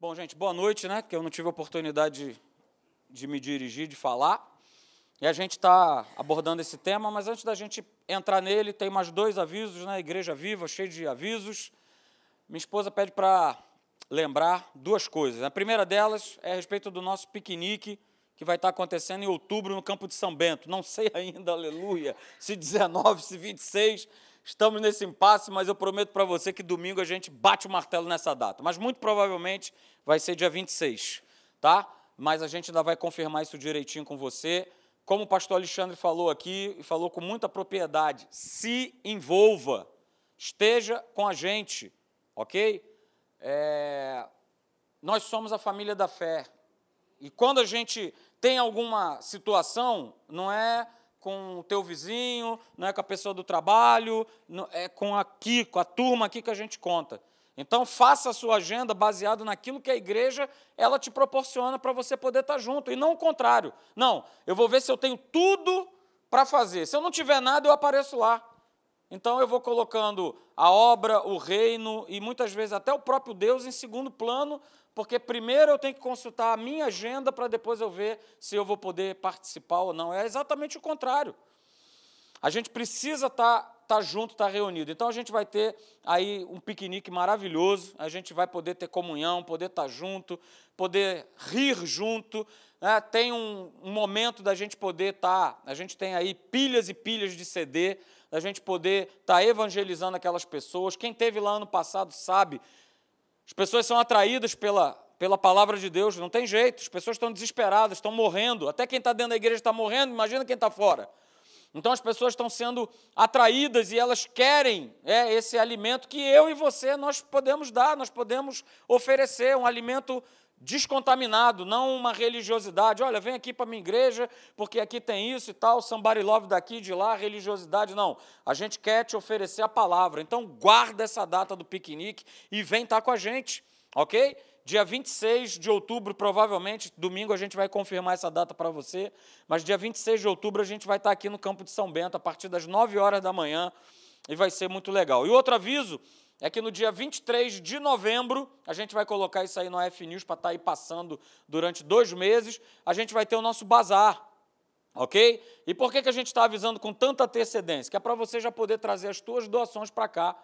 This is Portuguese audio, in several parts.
Bom, gente, boa noite, né? Que eu não tive a oportunidade de, de me dirigir, de falar. E a gente está abordando esse tema, mas antes da gente entrar nele, tem mais dois avisos, né? Igreja Viva, cheio de avisos. Minha esposa pede para lembrar duas coisas. A primeira delas é a respeito do nosso piquenique, que vai estar acontecendo em outubro no campo de São Bento. Não sei ainda, aleluia, se 19, se 26. Estamos nesse impasse, mas eu prometo para você que domingo a gente bate o martelo nessa data. Mas muito provavelmente vai ser dia 26, tá? Mas a gente ainda vai confirmar isso direitinho com você. Como o pastor Alexandre falou aqui, e falou com muita propriedade, se envolva, esteja com a gente, ok? É... Nós somos a família da fé. E quando a gente tem alguma situação, não é com o teu vizinho, não é com a pessoa do trabalho, é com aqui, com a turma aqui que a gente conta. Então faça a sua agenda baseado naquilo que a igreja ela te proporciona para você poder estar junto e não o contrário. Não, eu vou ver se eu tenho tudo para fazer. Se eu não tiver nada, eu apareço lá. Então eu vou colocando a obra, o reino e muitas vezes até o próprio Deus em segundo plano, porque primeiro eu tenho que consultar a minha agenda para depois eu ver se eu vou poder participar ou não. É exatamente o contrário. A gente precisa estar tá, tá junto, estar tá reunido. Então a gente vai ter aí um piquenique maravilhoso, a gente vai poder ter comunhão, poder estar tá junto, poder rir junto. Né? Tem um, um momento da gente poder estar, tá, a gente tem aí pilhas e pilhas de CD da gente poder estar tá evangelizando aquelas pessoas. Quem teve lá ano passado sabe, as pessoas são atraídas pela, pela palavra de Deus, não tem jeito, as pessoas estão desesperadas, estão morrendo, até quem está dentro da igreja está morrendo, imagina quem está fora. Então as pessoas estão sendo atraídas e elas querem é, esse alimento que eu e você nós podemos dar, nós podemos oferecer, um alimento descontaminado, não uma religiosidade. Olha, vem aqui para minha igreja, porque aqui tem isso e tal, somebody love daqui de lá, religiosidade. Não, a gente quer te oferecer a palavra. Então, guarda essa data do piquenique e vem estar tá com a gente, ok? Dia 26 de outubro, provavelmente, domingo a gente vai confirmar essa data para você, mas dia 26 de outubro a gente vai estar tá aqui no campo de São Bento, a partir das 9 horas da manhã, e vai ser muito legal. E outro aviso é que no dia 23 de novembro, a gente vai colocar isso aí no F News para estar tá aí passando durante dois meses, a gente vai ter o nosso bazar, ok? E por que, que a gente está avisando com tanta antecedência? Que é para você já poder trazer as suas doações para cá,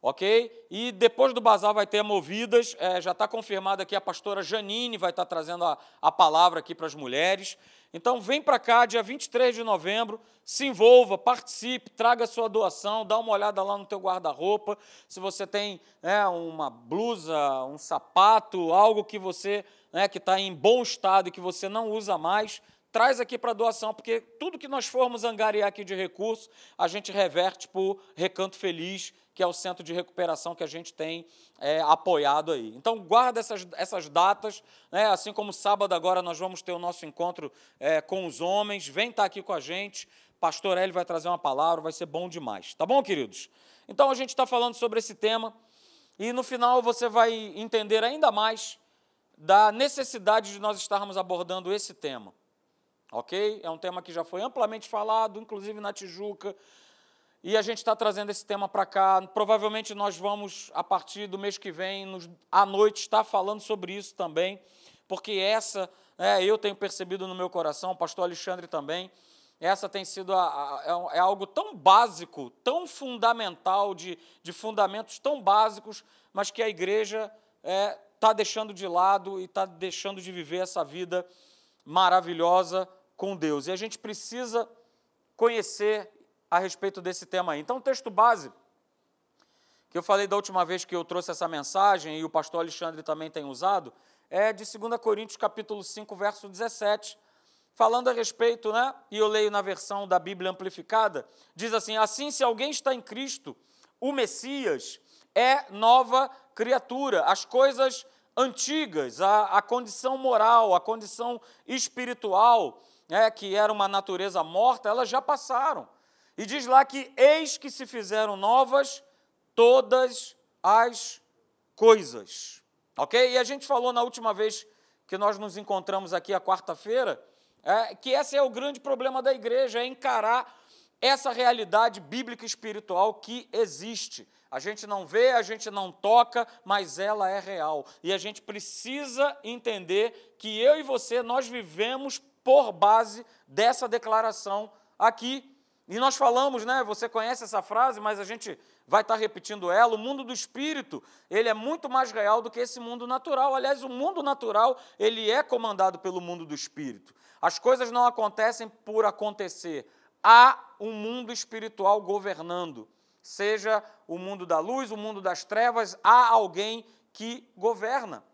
ok? E depois do bazar vai ter movidas, é, já está confirmado aqui a pastora Janine vai estar tá trazendo a, a palavra aqui para as mulheres. Então vem para cá, dia 23 de novembro, se envolva, participe, traga sua doação, dá uma olhada lá no teu guarda-roupa, se você tem né, uma blusa, um sapato, algo que você, né, que está em bom estado e que você não usa mais, traz aqui para doação, porque tudo que nós formos angariar aqui de recursos, a gente reverte para o Recanto Feliz, que é o centro de recuperação que a gente tem é, apoiado aí. Então, guarda essas, essas datas, né? assim como sábado agora nós vamos ter o nosso encontro é, com os homens, vem estar tá aqui com a gente, pastor Hélio vai trazer uma palavra, vai ser bom demais. Tá bom, queridos? Então, a gente está falando sobre esse tema, e no final você vai entender ainda mais da necessidade de nós estarmos abordando esse tema. Ok? É um tema que já foi amplamente falado, inclusive na Tijuca, e a gente está trazendo esse tema para cá. Provavelmente nós vamos, a partir do mês que vem, nos, à noite, estar falando sobre isso também, porque essa, é, eu tenho percebido no meu coração, o pastor Alexandre também, essa tem sido a, a, é, é algo tão básico, tão fundamental, de, de fundamentos tão básicos, mas que a igreja está é, tá deixando de lado e está deixando de viver essa vida maravilhosa com Deus. E a gente precisa conhecer a respeito desse tema aí. Então, o texto base, que eu falei da última vez que eu trouxe essa mensagem, e o pastor Alexandre também tem usado, é de 2 Coríntios capítulo 5, verso 17, falando a respeito, né? E eu leio na versão da Bíblia amplificada, diz assim: Assim, se alguém está em Cristo, o Messias é nova criatura. As coisas antigas, a, a condição moral, a condição espiritual, né, que era uma natureza morta, elas já passaram. E diz lá que eis que se fizeram novas todas as coisas. Ok? E a gente falou na última vez que nós nos encontramos aqui a quarta-feira, é, que esse é o grande problema da igreja, é encarar essa realidade bíblica e espiritual que existe. A gente não vê, a gente não toca, mas ela é real. E a gente precisa entender que eu e você, nós vivemos por base dessa declaração aqui. E nós falamos, né? Você conhece essa frase, mas a gente vai estar repetindo ela. O mundo do espírito, ele é muito mais real do que esse mundo natural. Aliás, o mundo natural, ele é comandado pelo mundo do espírito. As coisas não acontecem por acontecer. Há um mundo espiritual governando seja o mundo da luz, o mundo das trevas, há alguém que governa.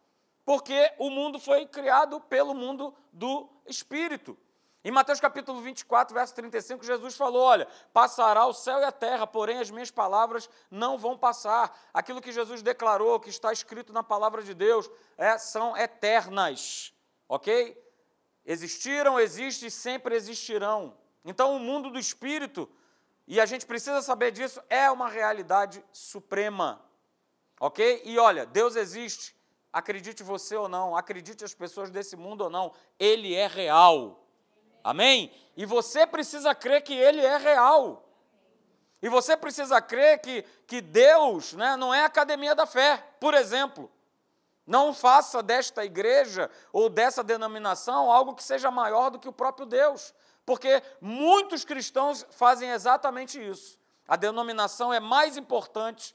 Porque o mundo foi criado pelo mundo do Espírito. Em Mateus capítulo 24, verso 35, Jesus falou: Olha, passará o céu e a terra, porém as minhas palavras não vão passar. Aquilo que Jesus declarou, que está escrito na palavra de Deus, é, são eternas. Ok? Existiram, existem e sempre existirão. Então, o mundo do espírito e a gente precisa saber disso, é uma realidade suprema. Ok? E olha, Deus existe, acredite você ou não, acredite as pessoas desse mundo ou não, Ele é real. Amém? E você precisa crer que Ele é real. E você precisa crer que, que Deus né, não é academia da fé, por exemplo. Não faça desta igreja ou dessa denominação algo que seja maior do que o próprio Deus. Porque muitos cristãos fazem exatamente isso. A denominação é mais importante,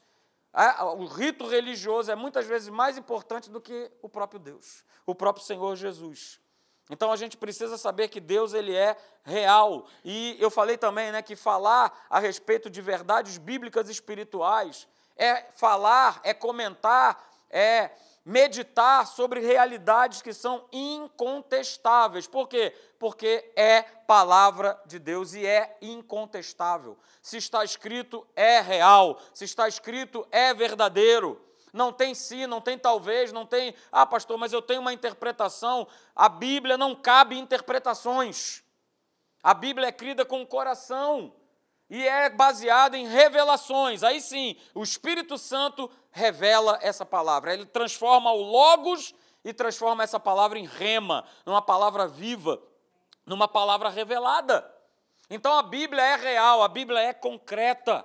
o rito religioso é muitas vezes mais importante do que o próprio Deus, o próprio Senhor Jesus. Então a gente precisa saber que Deus ele é real. E eu falei também, né, que falar a respeito de verdades bíblicas espirituais é falar, é comentar, é meditar sobre realidades que são incontestáveis. Por quê? Porque é palavra de Deus e é incontestável. Se está escrito, é real. Se está escrito, é verdadeiro. Não tem sim, não tem talvez, não tem, ah, pastor, mas eu tenho uma interpretação. A Bíblia não cabe interpretações. A Bíblia é crida com o coração e é baseado em revelações. Aí sim, o Espírito Santo revela essa palavra. Ele transforma o Logos e transforma essa palavra em rema, numa palavra viva, numa palavra revelada. Então a Bíblia é real, a Bíblia é concreta.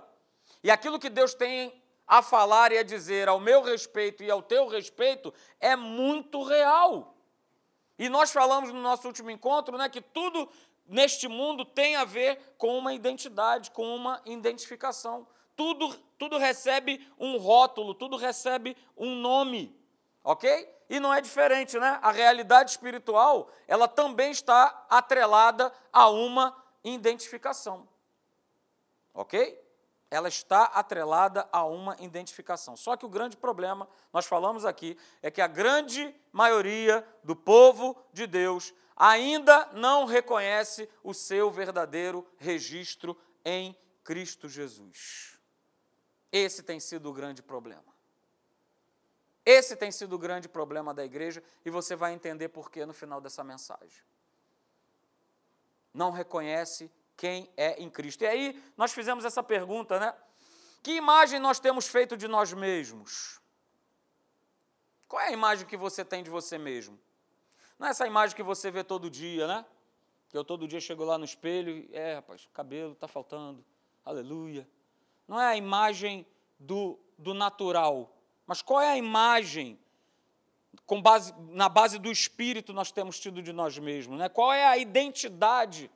E aquilo que Deus tem a falar e a dizer ao meu respeito e ao teu respeito é muito real. E nós falamos no nosso último encontro né, que tudo neste mundo tem a ver com uma identidade, com uma identificação. Tudo, tudo recebe um rótulo, tudo recebe um nome, ok? E não é diferente, né? A realidade espiritual, ela também está atrelada a uma identificação, ok? Ela está atrelada a uma identificação. Só que o grande problema, nós falamos aqui, é que a grande maioria do povo de Deus ainda não reconhece o seu verdadeiro registro em Cristo Jesus. Esse tem sido o grande problema. Esse tem sido o grande problema da igreja e você vai entender por que no final dessa mensagem. Não reconhece quem é em Cristo. E aí nós fizemos essa pergunta, né? Que imagem nós temos feito de nós mesmos? Qual é a imagem que você tem de você mesmo? Não é essa imagem que você vê todo dia, né? Que eu todo dia chego lá no espelho e, é, rapaz, cabelo está faltando, aleluia. Não é a imagem do, do natural, mas qual é a imagem com base, na base do espírito nós temos tido de nós mesmos? Né? Qual é a identidade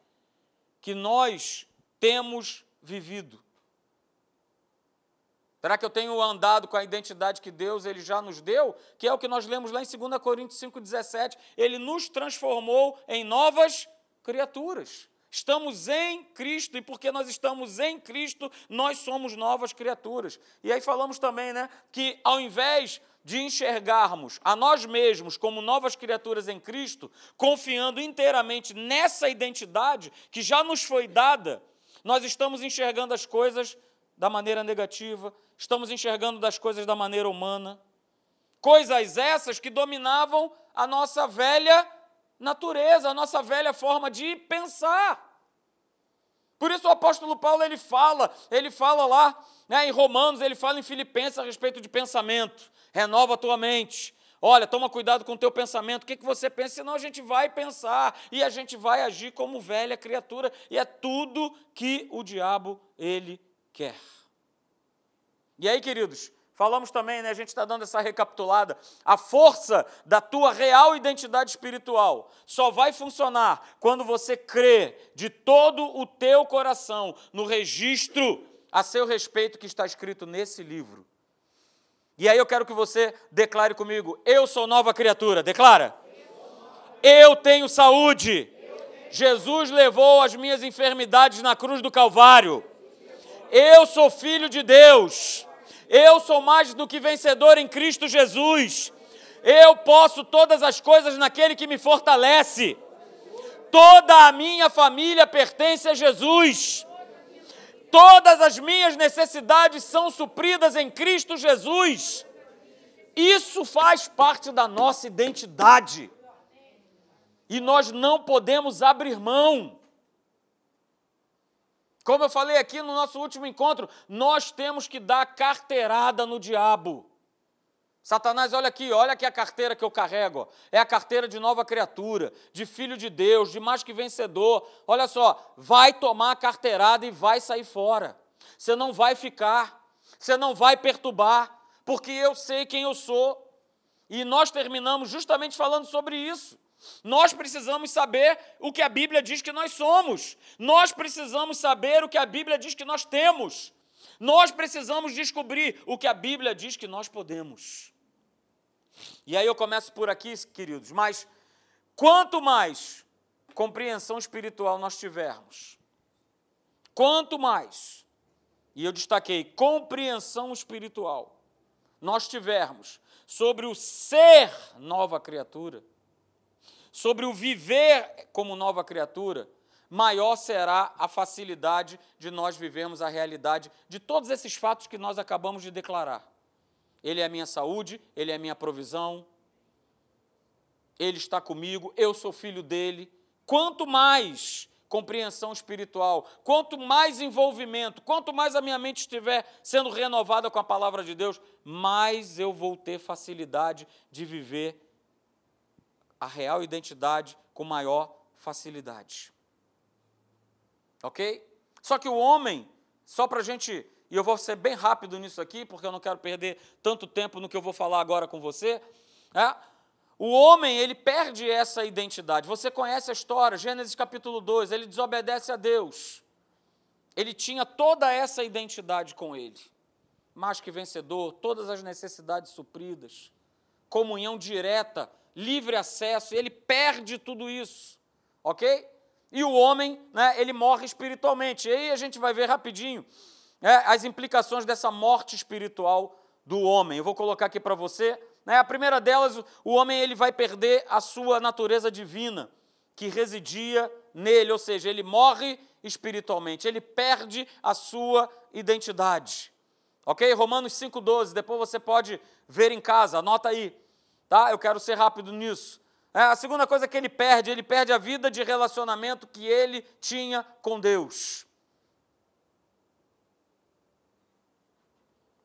que nós temos vivido? Será que eu tenho andado com a identidade que Deus ele já nos deu? Que é o que nós lemos lá em 2 Coríntios 5,17. Ele nos transformou em novas criaturas. Estamos em Cristo e porque nós estamos em Cristo, nós somos novas criaturas. E aí falamos também, né, que ao invés de enxergarmos a nós mesmos como novas criaturas em Cristo, confiando inteiramente nessa identidade que já nos foi dada, nós estamos enxergando as coisas da maneira negativa, estamos enxergando das coisas da maneira humana. Coisas essas que dominavam a nossa velha natureza, a nossa velha forma de pensar. Por isso o apóstolo Paulo ele fala, ele fala lá né, em Romanos, ele fala em Filipenses a respeito de pensamento. Renova a tua mente. Olha, toma cuidado com o teu pensamento, o que, que você pensa, senão a gente vai pensar e a gente vai agir como velha criatura, e é tudo que o diabo ele quer. E aí, queridos, falamos também, né, a gente está dando essa recapitulada, a força da tua real identidade espiritual só vai funcionar quando você crê de todo o teu coração no registro a seu respeito que está escrito nesse livro. E aí eu quero que você declare comigo: eu sou nova criatura. Declara. Eu tenho saúde. Jesus levou as minhas enfermidades na cruz do Calvário. Eu sou filho de Deus. Eu sou mais do que vencedor em Cristo Jesus. Eu posso todas as coisas naquele que me fortalece. Toda a minha família pertence a Jesus. Todas as minhas necessidades são supridas em Cristo Jesus. Isso faz parte da nossa identidade. E nós não podemos abrir mão. Como eu falei aqui no nosso último encontro, nós temos que dar carteirada no diabo. Satanás, olha aqui, olha aqui a carteira que eu carrego. É a carteira de nova criatura, de filho de Deus, de mais que vencedor. Olha só, vai tomar a carteirada e vai sair fora. Você não vai ficar, você não vai perturbar, porque eu sei quem eu sou. E nós terminamos justamente falando sobre isso. Nós precisamos saber o que a Bíblia diz que nós somos. Nós precisamos saber o que a Bíblia diz que nós temos. Nós precisamos descobrir o que a Bíblia diz que nós podemos. E aí eu começo por aqui, queridos, mas quanto mais compreensão espiritual nós tivermos, quanto mais, e eu destaquei compreensão espiritual, nós tivermos sobre o ser nova criatura, sobre o viver como nova criatura, maior será a facilidade de nós vivermos a realidade de todos esses fatos que nós acabamos de declarar. Ele é a minha saúde, ele é a minha provisão, ele está comigo, eu sou filho dele. Quanto mais compreensão espiritual, quanto mais envolvimento, quanto mais a minha mente estiver sendo renovada com a palavra de Deus, mais eu vou ter facilidade de viver a real identidade com maior facilidade. Ok? Só que o homem, só para a gente, e eu vou ser bem rápido nisso aqui, porque eu não quero perder tanto tempo no que eu vou falar agora com você. É? O homem, ele perde essa identidade. Você conhece a história, Gênesis capítulo 2, ele desobedece a Deus. Ele tinha toda essa identidade com ele. Mais que vencedor, todas as necessidades supridas, comunhão direta, livre acesso, ele perde tudo isso. Ok? E o homem, né, ele morre espiritualmente. E aí a gente vai ver rapidinho né, as implicações dessa morte espiritual do homem. Eu vou colocar aqui para você. Né, a primeira delas, o homem ele vai perder a sua natureza divina, que residia nele, ou seja, ele morre espiritualmente, ele perde a sua identidade. Ok? Romanos 5,12, depois você pode ver em casa, anota aí. Tá? Eu quero ser rápido nisso. É, a segunda coisa que ele perde, ele perde a vida de relacionamento que ele tinha com Deus.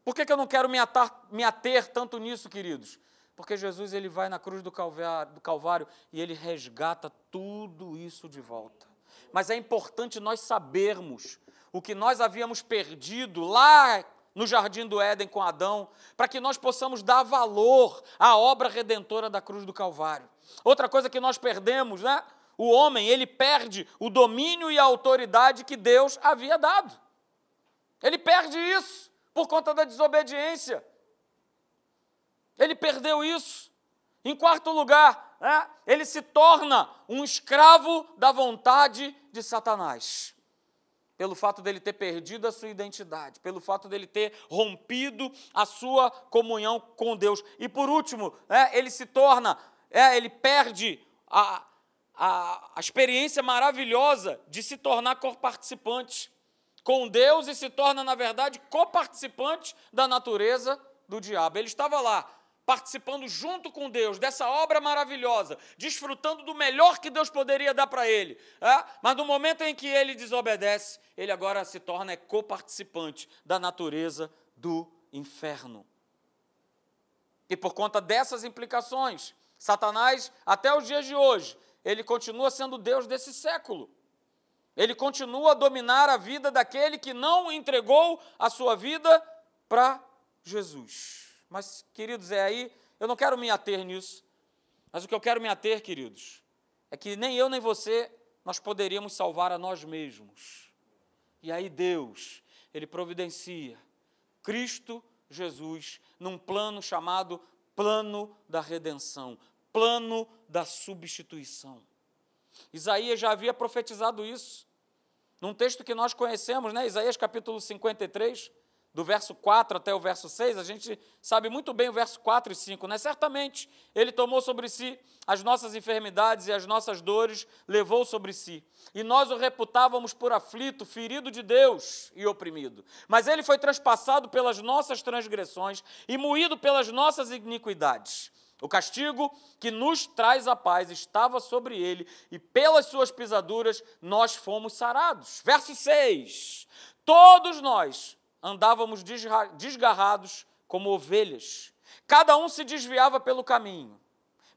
Por que, que eu não quero me, atar, me ater tanto nisso, queridos? Porque Jesus ele vai na cruz do Calvário, do Calvário e ele resgata tudo isso de volta. Mas é importante nós sabermos o que nós havíamos perdido lá no jardim do Éden com Adão, para que nós possamos dar valor à obra redentora da cruz do Calvário. Outra coisa que nós perdemos, né? O homem, ele perde o domínio e a autoridade que Deus havia dado. Ele perde isso por conta da desobediência. Ele perdeu isso. Em quarto lugar, né, ele se torna um escravo da vontade de Satanás pelo fato dele ter perdido a sua identidade, pelo fato dele ter rompido a sua comunhão com Deus. E por último, é, ele se torna, é, ele perde a, a, a experiência maravilhosa de se tornar coparticipante com Deus e se torna, na verdade, coparticipante da natureza do diabo. Ele estava lá, participando junto com Deus dessa obra maravilhosa, desfrutando do melhor que Deus poderia dar para ele. É? Mas no momento em que ele desobedece, ele agora se torna coparticipante da natureza do inferno. E por conta dessas implicações, Satanás, até os dias de hoje, ele continua sendo Deus desse século. Ele continua a dominar a vida daquele que não entregou a sua vida para Jesus. Mas, queridos, é aí, eu não quero me ater nisso, mas o que eu quero me ater, queridos, é que nem eu nem você nós poderíamos salvar a nós mesmos. E aí Deus, ele providencia Cristo Jesus num plano chamado plano da redenção, plano da substituição. Isaías já havia profetizado isso. Num texto que nós conhecemos, né? Isaías capítulo 53, do verso 4 até o verso 6, a gente sabe muito bem o verso 4 e 5, né? Certamente ele tomou sobre si as nossas enfermidades e as nossas dores, levou sobre si. E nós o reputávamos por aflito, ferido de Deus e oprimido. Mas ele foi traspassado pelas nossas transgressões e moído pelas nossas iniquidades. O castigo que nos traz a paz estava sobre ele, e pelas suas pisaduras nós fomos sarados. Verso 6: Todos nós andávamos desgarrados como ovelhas, cada um se desviava pelo caminho,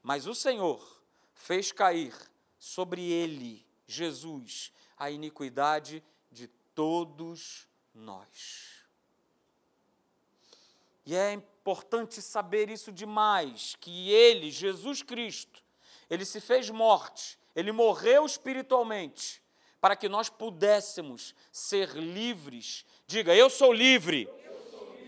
mas o Senhor fez cair sobre ele, Jesus, a iniquidade de todos nós. E é importante saber isso demais, que ele, Jesus Cristo, ele se fez morte, ele morreu espiritualmente, para que nós pudéssemos ser livres. Diga, eu sou livre.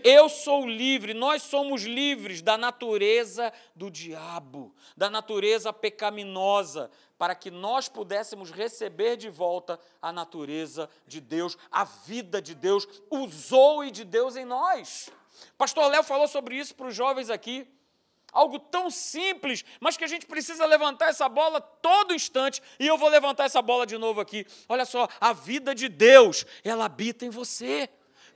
Eu sou livre, nós somos livres da natureza do diabo, da natureza pecaminosa, para que nós pudéssemos receber de volta a natureza de Deus, a vida de Deus, o zoe de Deus em nós. Pastor Léo falou sobre isso para os jovens aqui. Algo tão simples, mas que a gente precisa levantar essa bola todo instante, e eu vou levantar essa bola de novo aqui. Olha só, a vida de Deus, ela habita em você.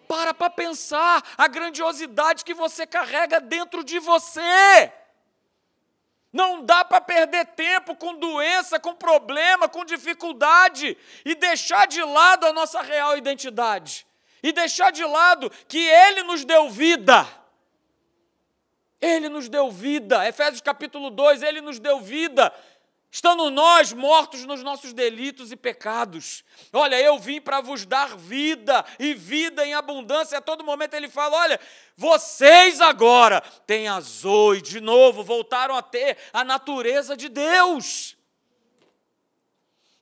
Para para pensar a grandiosidade que você carrega dentro de você. Não dá para perder tempo com doença, com problema, com dificuldade e deixar de lado a nossa real identidade. E deixar de lado que Ele nos deu vida ele nos deu vida. Efésios capítulo 2, ele nos deu vida. Estando nós mortos nos nossos delitos e pecados. Olha, eu vim para vos dar vida e vida em abundância. A todo momento ele fala: olha, vocês agora têm a Zoe, de novo, voltaram a ter a natureza de Deus.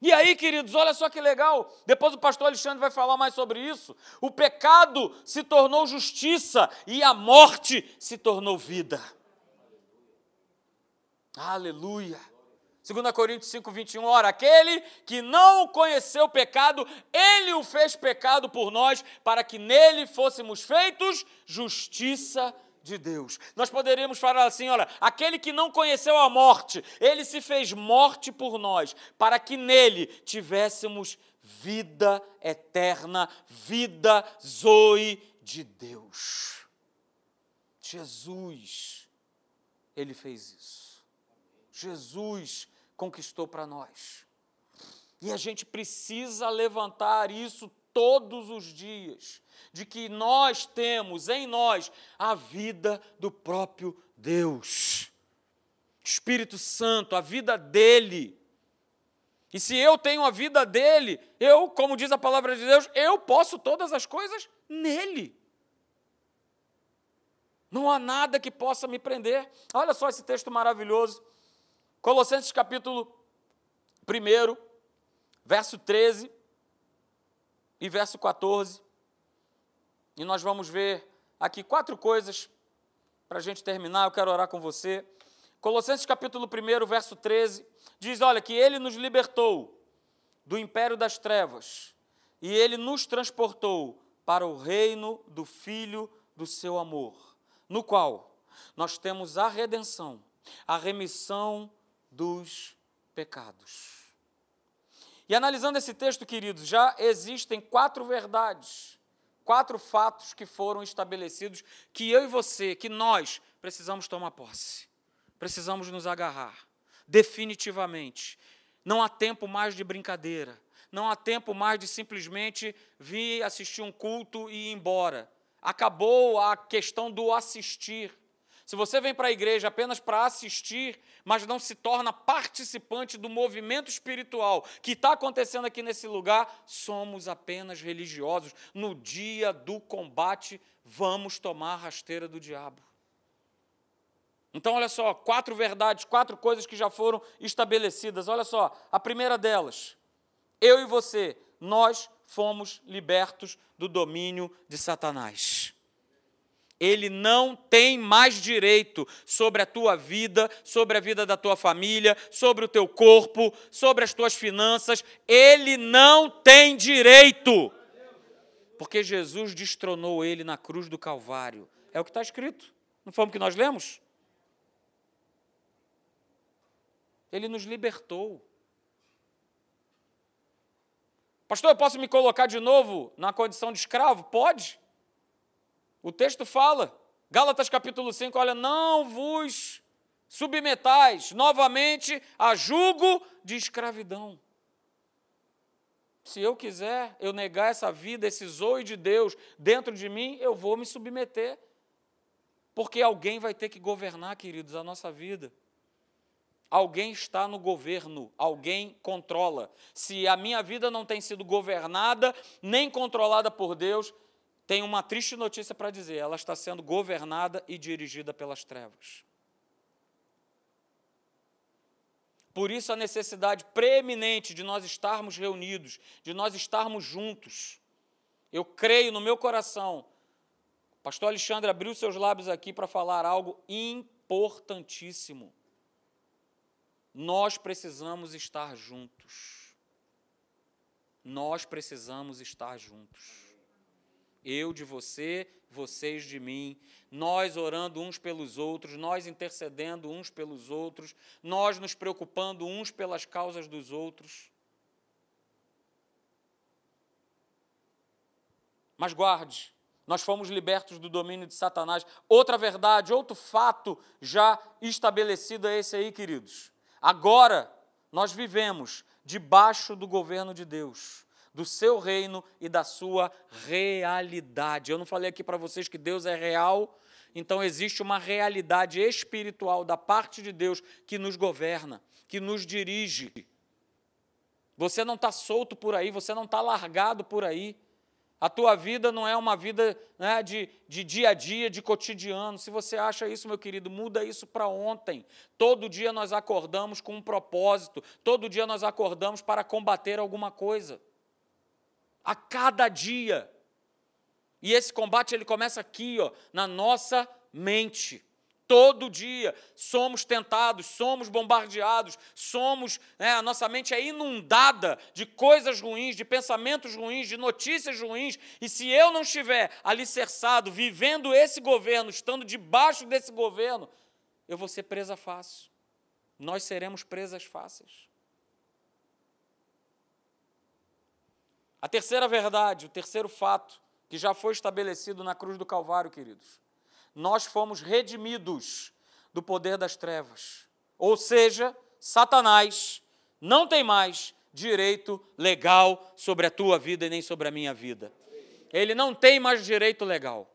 E aí, queridos, olha só que legal. Depois o pastor Alexandre vai falar mais sobre isso. O pecado se tornou justiça e a morte se tornou vida. Aleluia. 2 Coríntios 5, 21. Ora, aquele que não conheceu o pecado, ele o fez pecado por nós, para que nele fôssemos feitos justiça de Deus. Nós poderíamos falar assim: olha, aquele que não conheceu a morte, ele se fez morte por nós, para que nele tivéssemos vida eterna, vida zoe de Deus. Jesus, ele fez isso. Jesus conquistou para nós. E a gente precisa levantar isso todos os dias de que nós temos em nós a vida do próprio Deus. Espírito Santo, a vida dele. E se eu tenho a vida dele, eu, como diz a palavra de Deus, eu posso todas as coisas nele. Não há nada que possa me prender. Olha só esse texto maravilhoso. Colossenses capítulo 1, verso 13 e verso 14. E nós vamos ver aqui quatro coisas para a gente terminar. Eu quero orar com você. Colossenses capítulo 1, verso 13, diz: Olha, que ele nos libertou do império das trevas e ele nos transportou para o reino do Filho do seu amor, no qual nós temos a redenção, a remissão dos pecados. E analisando esse texto, queridos, já existem quatro verdades quatro fatos que foram estabelecidos que eu e você, que nós precisamos tomar posse. Precisamos nos agarrar definitivamente. Não há tempo mais de brincadeira. Não há tempo mais de simplesmente vir assistir um culto e ir embora. Acabou a questão do assistir. Se você vem para a igreja apenas para assistir, mas não se torna participante do movimento espiritual que está acontecendo aqui nesse lugar, somos apenas religiosos. No dia do combate, vamos tomar a rasteira do diabo. Então, olha só, quatro verdades, quatro coisas que já foram estabelecidas. Olha só, a primeira delas, eu e você, nós fomos libertos do domínio de Satanás. Ele não tem mais direito sobre a tua vida, sobre a vida da tua família, sobre o teu corpo, sobre as tuas finanças. Ele não tem direito. Porque Jesus destronou ele na cruz do Calvário. É o que está escrito. Não foi o que nós lemos? Ele nos libertou. Pastor, eu posso me colocar de novo na condição de escravo? Pode. O texto fala, Gálatas capítulo 5, olha, não vos submetais novamente a jugo de escravidão. Se eu quiser, eu negar essa vida, esse zoe de Deus dentro de mim, eu vou me submeter. Porque alguém vai ter que governar, queridos, a nossa vida. Alguém está no governo, alguém controla. Se a minha vida não tem sido governada nem controlada por Deus, tem uma triste notícia para dizer: ela está sendo governada e dirigida pelas trevas. Por isso, a necessidade preeminente de nós estarmos reunidos, de nós estarmos juntos. Eu creio no meu coração. O pastor Alexandre abriu seus lábios aqui para falar algo importantíssimo. Nós precisamos estar juntos. Nós precisamos estar juntos. Eu de você, vocês de mim, nós orando uns pelos outros, nós intercedendo uns pelos outros, nós nos preocupando uns pelas causas dos outros. Mas guarde, nós fomos libertos do domínio de Satanás. Outra verdade, outro fato já estabelecido é esse aí, queridos. Agora nós vivemos debaixo do governo de Deus, do seu reino e da sua realidade. Eu não falei aqui para vocês que Deus é real, então existe uma realidade espiritual da parte de Deus que nos governa, que nos dirige. Você não está solto por aí, você não está largado por aí. A tua vida não é uma vida né, de, de dia a dia, de cotidiano. Se você acha isso, meu querido, muda isso para ontem. Todo dia nós acordamos com um propósito, todo dia nós acordamos para combater alguma coisa. A cada dia. E esse combate ele começa aqui, ó, na nossa mente. Todo dia somos tentados, somos bombardeados, somos, né, a nossa mente é inundada de coisas ruins, de pensamentos ruins, de notícias ruins, e se eu não estiver alicerçado, vivendo esse governo, estando debaixo desse governo, eu vou ser presa fácil. Nós seremos presas fáceis. A terceira verdade, o terceiro fato que já foi estabelecido na cruz do Calvário, queridos nós fomos redimidos do poder das trevas. Ou seja, Satanás não tem mais direito legal sobre a tua vida e nem sobre a minha vida. Ele não tem mais direito legal.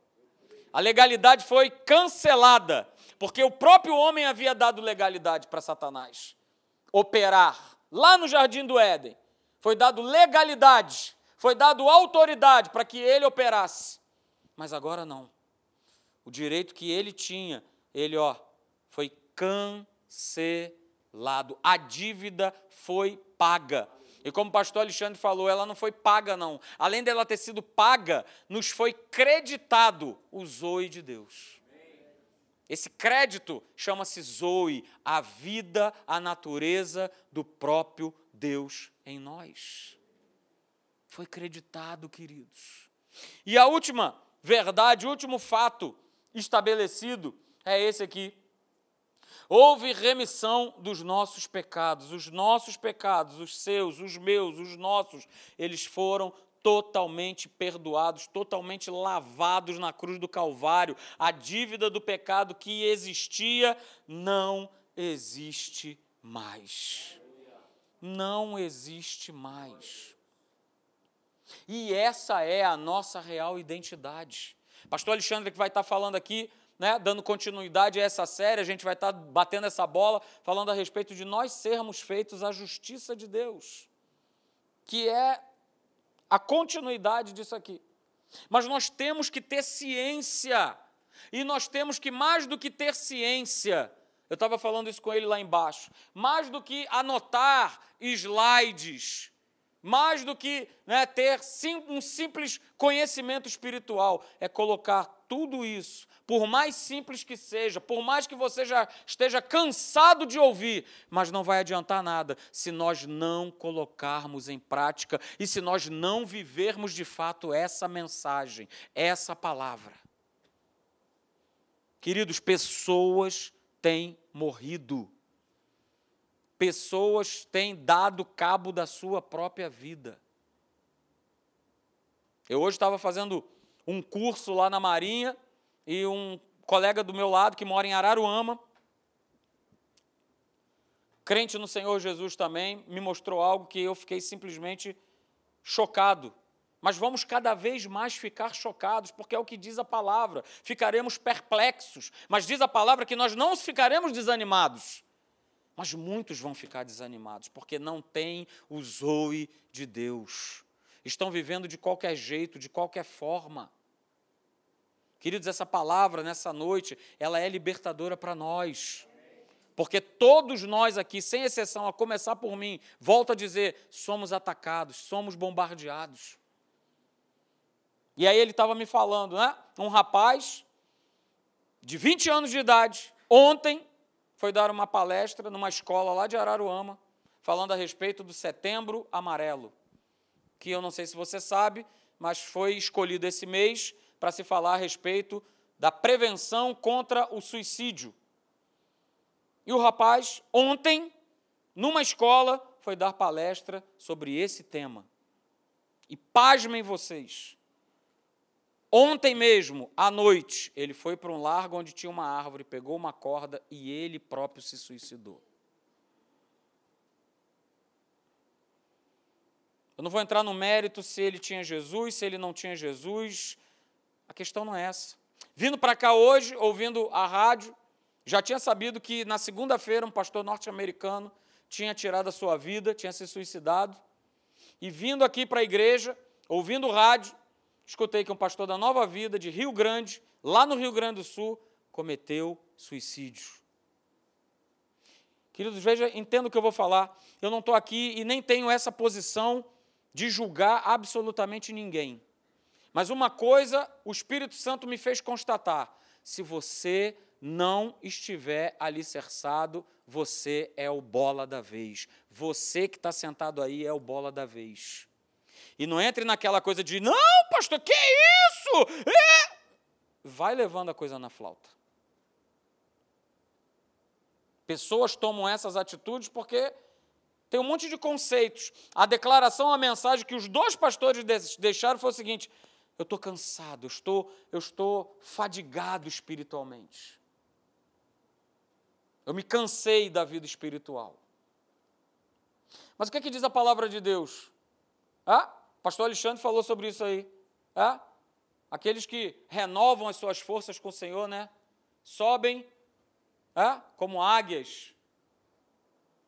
A legalidade foi cancelada, porque o próprio homem havia dado legalidade para Satanás operar. Lá no jardim do Éden, foi dado legalidade, foi dado autoridade para que ele operasse. Mas agora não o direito que ele tinha, ele, ó, foi cancelado. A dívida foi paga. E como o pastor Alexandre falou, ela não foi paga, não. Além dela ter sido paga, nos foi creditado o zoe de Deus. Esse crédito chama-se zoe, a vida, a natureza do próprio Deus em nós. Foi creditado, queridos. E a última verdade, o último fato estabelecido é esse aqui. Houve remissão dos nossos pecados. Os nossos pecados, os seus, os meus, os nossos, eles foram totalmente perdoados, totalmente lavados na cruz do Calvário. A dívida do pecado que existia não existe mais. Não existe mais. E essa é a nossa real identidade. Pastor Alexandre, que vai estar falando aqui né, dando continuidade a essa série, a gente vai estar batendo essa bola, falando a respeito de nós sermos feitos a justiça de Deus, que é a continuidade disso aqui. Mas nós temos que ter ciência, e nós temos que, mais do que ter ciência, eu estava falando isso com ele lá embaixo, mais do que anotar slides, mais do que né, ter sim, um simples conhecimento espiritual, é colocar tudo isso, por mais simples que seja, por mais que você já esteja cansado de ouvir, mas não vai adiantar nada se nós não colocarmos em prática e se nós não vivermos de fato essa mensagem, essa palavra. Queridos, pessoas têm morrido pessoas têm dado cabo da sua própria vida. Eu hoje estava fazendo um curso lá na Marinha e um colega do meu lado, que mora em Araruama, crente no Senhor Jesus também, me mostrou algo que eu fiquei simplesmente chocado. Mas vamos cada vez mais ficar chocados, porque é o que diz a palavra. Ficaremos perplexos, mas diz a palavra que nós não ficaremos desanimados. Mas muitos vão ficar desanimados, porque não têm o zoe de Deus. Estão vivendo de qualquer jeito, de qualquer forma. Queridos, essa palavra nessa noite, ela é libertadora para nós. Porque todos nós aqui, sem exceção, a começar por mim, volto a dizer, somos atacados, somos bombardeados. E aí ele estava me falando, né? Um rapaz de 20 anos de idade, ontem, foi dar uma palestra numa escola lá de Araruama, falando a respeito do Setembro Amarelo, que eu não sei se você sabe, mas foi escolhido esse mês para se falar a respeito da prevenção contra o suicídio. E o rapaz, ontem, numa escola, foi dar palestra sobre esse tema. E pasmem vocês, Ontem mesmo, à noite, ele foi para um largo onde tinha uma árvore, pegou uma corda e ele próprio se suicidou. Eu não vou entrar no mérito se ele tinha Jesus, se ele não tinha Jesus. A questão não é essa. Vindo para cá hoje, ouvindo a rádio, já tinha sabido que na segunda-feira um pastor norte-americano tinha tirado a sua vida, tinha se suicidado. E vindo aqui para a igreja, ouvindo o rádio, escutei que um pastor da Nova Vida, de Rio Grande, lá no Rio Grande do Sul, cometeu suicídio. Queridos, veja, entenda o que eu vou falar. Eu não estou aqui e nem tenho essa posição de julgar absolutamente ninguém. Mas uma coisa o Espírito Santo me fez constatar: se você não estiver alicerçado, você é o bola da vez. Você que está sentado aí é o bola da vez. E não entre naquela coisa de, não, pastor, que isso? É. Vai levando a coisa na flauta. Pessoas tomam essas atitudes porque tem um monte de conceitos. A declaração, a mensagem que os dois pastores deixaram foi o seguinte: eu estou cansado, eu estou, eu estou fadigado espiritualmente. Eu me cansei da vida espiritual. Mas o que, é que diz a palavra de Deus? Ah, pastor Alexandre falou sobre isso aí. É? Aqueles que renovam as suas forças com o Senhor, né? Sobem é? como águias.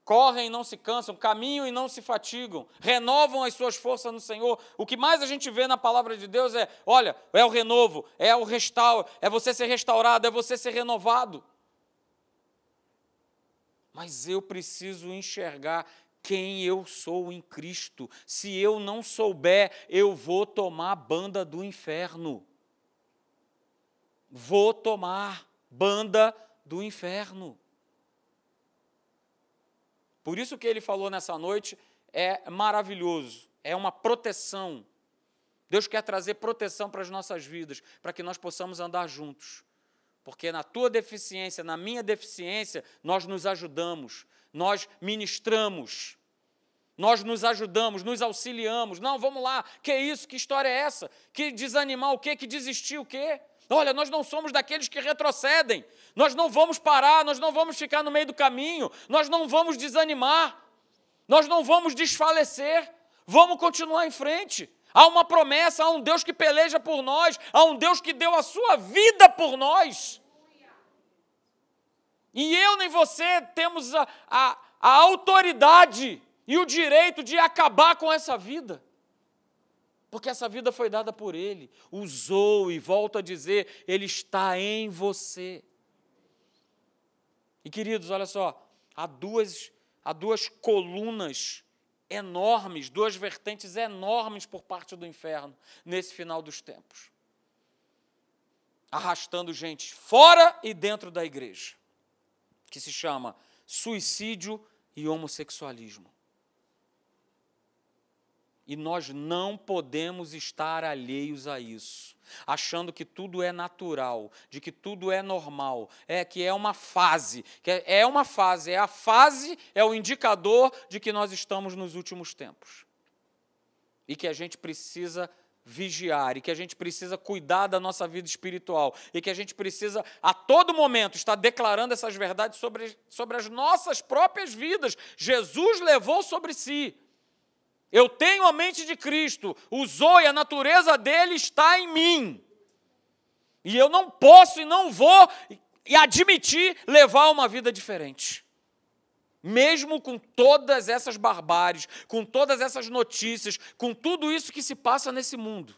Correm e não se cansam, caminham e não se fatigam, renovam as suas forças no Senhor. O que mais a gente vê na palavra de Deus é: olha, é o renovo, é o restauro, é você ser restaurado, é você ser renovado. Mas eu preciso enxergar quem eu sou em Cristo. Se eu não souber, eu vou tomar banda do inferno. Vou tomar banda do inferno. Por isso que ele falou nessa noite é maravilhoso, é uma proteção. Deus quer trazer proteção para as nossas vidas, para que nós possamos andar juntos. Porque na tua deficiência, na minha deficiência, nós nos ajudamos, nós ministramos, nós nos ajudamos, nos auxiliamos. Não, vamos lá, que isso, que história é essa? Que desanimar o quê? Que desistir o quê? Olha, nós não somos daqueles que retrocedem, nós não vamos parar, nós não vamos ficar no meio do caminho, nós não vamos desanimar, nós não vamos desfalecer, vamos continuar em frente. Há uma promessa, há um Deus que peleja por nós, há um Deus que deu a sua vida por nós. E eu nem você temos a, a, a autoridade e o direito de acabar com essa vida. Porque essa vida foi dada por Ele, usou e volto a dizer, Ele está em você. E queridos, olha só, há duas, há duas colunas enormes, duas vertentes enormes por parte do inferno nesse final dos tempos arrastando gente fora e dentro da igreja, que se chama suicídio e homossexualismo. E nós não podemos estar alheios a isso, achando que tudo é natural, de que tudo é normal, é que é uma fase, que é, é uma fase, é a fase, é o indicador de que nós estamos nos últimos tempos. E que a gente precisa vigiar e que a gente precisa cuidar da nossa vida espiritual e que a gente precisa a todo momento estar declarando essas verdades sobre, sobre as nossas próprias vidas. Jesus levou sobre si. Eu tenho a mente de Cristo, usou e a natureza dele está em mim. E eu não posso e não vou e admitir levar uma vida diferente. Mesmo com todas essas barbáries, com todas essas notícias, com tudo isso que se passa nesse mundo.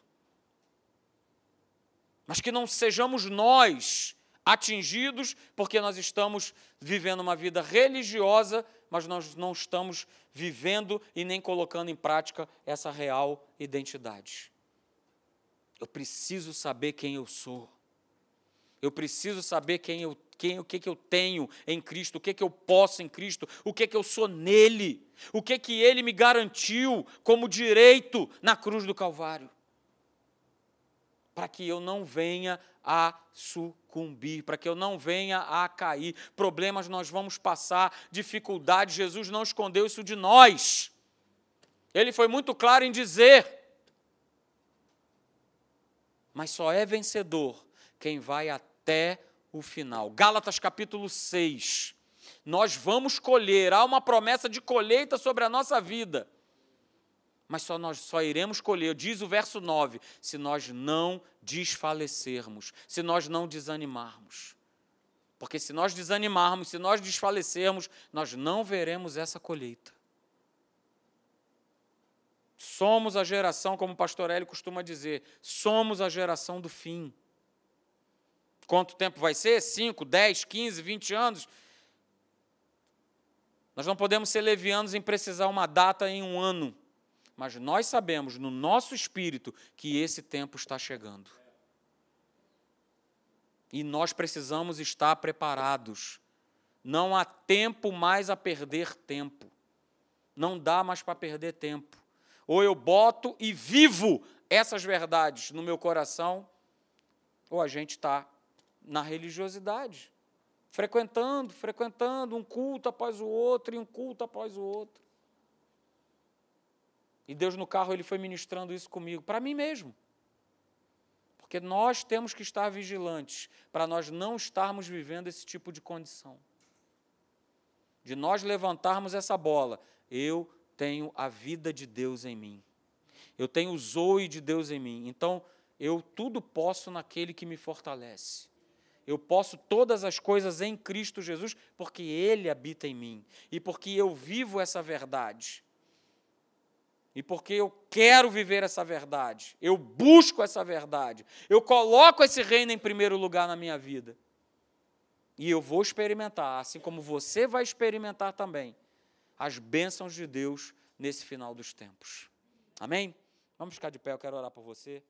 Mas que não sejamos nós atingidos porque nós estamos vivendo uma vida religiosa, mas nós não estamos vivendo e nem colocando em prática essa real identidade. Eu preciso saber quem eu sou. Eu preciso saber quem eu quem, o que, que eu tenho em Cristo, o que, que eu posso em Cristo, o que, que eu sou nele, o que, que ele me garantiu como direito na cruz do Calvário. Para que eu não venha a sucumbir, para que eu não venha a cair. Problemas nós vamos passar, dificuldades, Jesus não escondeu isso de nós. Ele foi muito claro em dizer: mas só é vencedor quem vai até o final. Gálatas capítulo 6. Nós vamos colher, há uma promessa de colheita sobre a nossa vida. Mas só nós só iremos colher, diz o verso 9, se nós não desfalecermos, se nós não desanimarmos. Porque se nós desanimarmos, se nós desfalecermos, nós não veremos essa colheita. Somos a geração, como o pastor Hélio costuma dizer, somos a geração do fim. Quanto tempo vai ser? 5, 10, 15, 20 anos? Nós não podemos ser levianos em precisar uma data em um ano, mas nós sabemos no nosso espírito que esse tempo está chegando. E nós precisamos estar preparados. Não há tempo mais a perder tempo. Não dá mais para perder tempo. Ou eu boto e vivo essas verdades no meu coração, ou a gente está na religiosidade, frequentando, frequentando um culto após o outro e um culto após o outro. E Deus no carro ele foi ministrando isso comigo, para mim mesmo. Porque nós temos que estar vigilantes para nós não estarmos vivendo esse tipo de condição. De nós levantarmos essa bola, eu tenho a vida de Deus em mim. Eu tenho o zoe de Deus em mim. Então, eu tudo posso naquele que me fortalece. Eu posso todas as coisas em Cristo Jesus, porque Ele habita em mim e porque eu vivo essa verdade. E porque eu quero viver essa verdade, eu busco essa verdade, eu coloco esse reino em primeiro lugar na minha vida. E eu vou experimentar, assim como você vai experimentar também, as bênçãos de Deus nesse final dos tempos. Amém? Vamos ficar de pé, eu quero orar por você.